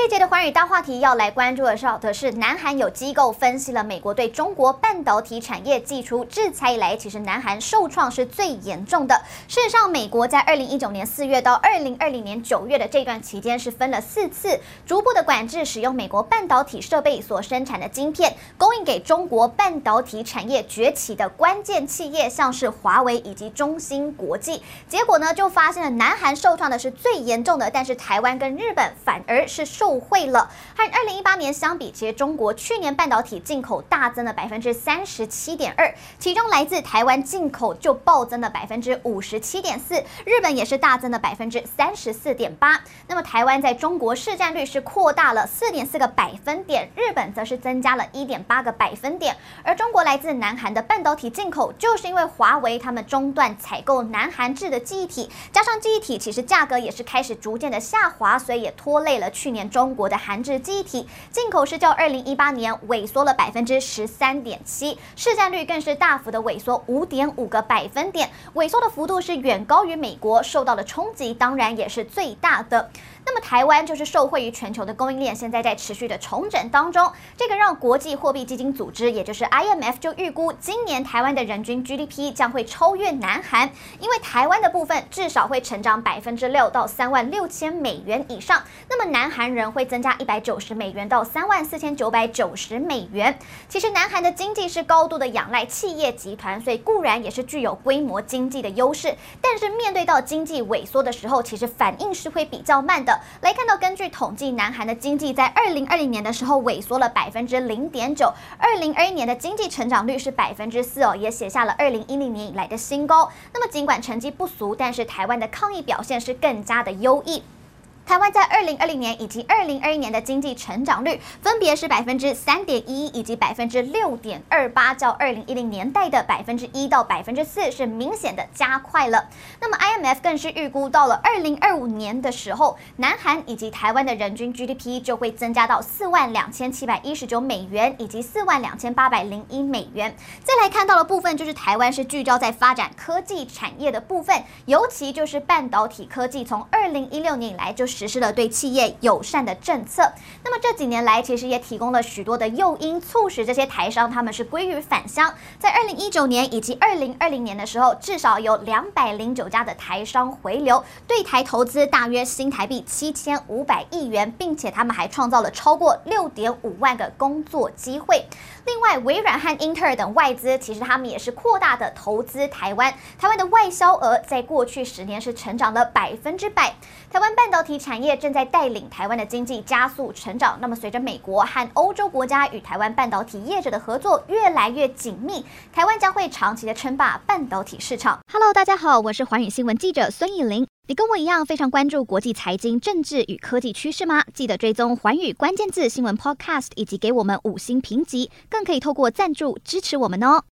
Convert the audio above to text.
这节的寰宇大话题要来关注的是，的是南韩有机构分析了美国对中国半导体产业祭出制裁以来，其实南韩受创是最严重的。事实上，美国在二零一九年四月到二零二零年九月的这段期间，是分了四次逐步的管制使用美国半导体设备所生产的晶片，供应给中国半导体产业崛起的关键企业，像是华为以及中芯国际。结果呢，就发现了南韩受创的是最严重的，但是台湾跟日本反而是。受惠了，和二零一八年相比，其实中国去年半导体进口大增了百分之三十七点二，其中来自台湾进口就暴增了百分之五十七点四，日本也是大增了百分之三十四点八。那么台湾在中国市占率是扩大了四点四个百分点，日本则是增加了一点八个百分点。而中国来自南韩的半导体进口，就是因为华为他们中断采购南韩制的记忆体，加上记忆体其实价格也是开始逐渐的下滑，所以也拖累了去年。中中国的韩制记忆体进口是较二零一八年萎缩了百分之十三点七，市占率更是大幅的萎缩五点五个百分点，萎缩的幅度是远高于美国，受到的冲击当然也是最大的。那么台湾就是受惠于全球的供应链，现在在持续的重整当中，这个让国际货币基金组织，也就是 IMF 就预估今年台湾的人均 GDP 将会超越南韩，因为台湾的部分至少会成长百分之六到三万六千美元以上，那么南韩人会增加一百九十美元到三万四千九百九十美元。其实南韩的经济是高度的仰赖企业集团，所以固然也是具有规模经济的优势，但是面对到经济萎缩的时候，其实反应是会比较慢的。来看到，根据统计，南韩的经济在二零二零年的时候萎缩了百分之零点九，二零二一年的经济成长率是百分之四哦，也写下了二零一零年以来的新高。那么尽管成绩不俗，但是台湾的抗疫表现是更加的优异。台湾在二零二零年以及二零二一年的经济成长率分别是百分之三点一以及百分之六点二八，较二零一零年代的百分之一到百分之四是明显的加快了。那么 IMF 更是预估到了二零二五年的时候，南韩以及台湾的人均 GDP 就会增加到四万两千七百一十九美元以及四万两千八百零一美元。再来看到的部分就是台湾是聚焦在发展科技产业的部分，尤其就是半导体科技，从二零一六年以来就是。实施了对企业友善的政策，那么这几年来其实也提供了许多的诱因，促使这些台商他们是归于返乡。在二零一九年以及二零二零年的时候，至少有两百零九家的台商回流，对台投资大约新台币七千五百亿元，并且他们还创造了超过六点五万个工作机会。另外，微软和英特尔等外资其实他们也是扩大的投资台湾，台湾的外销额在过去十年是成长了百分之百。台湾半导体产产业正在带领台湾的经济加速成长。那么，随着美国和欧洲国家与台湾半导体业者的合作越来越紧密，台湾将会长期的称霸半导体市场。Hello，大家好，我是寰宇新闻记者孙艺玲。你跟我一样非常关注国际财经、政治与科技趋势吗？记得追踪寰宇关键字新闻 Podcast，以及给我们五星评级，更可以透过赞助支持我们哦。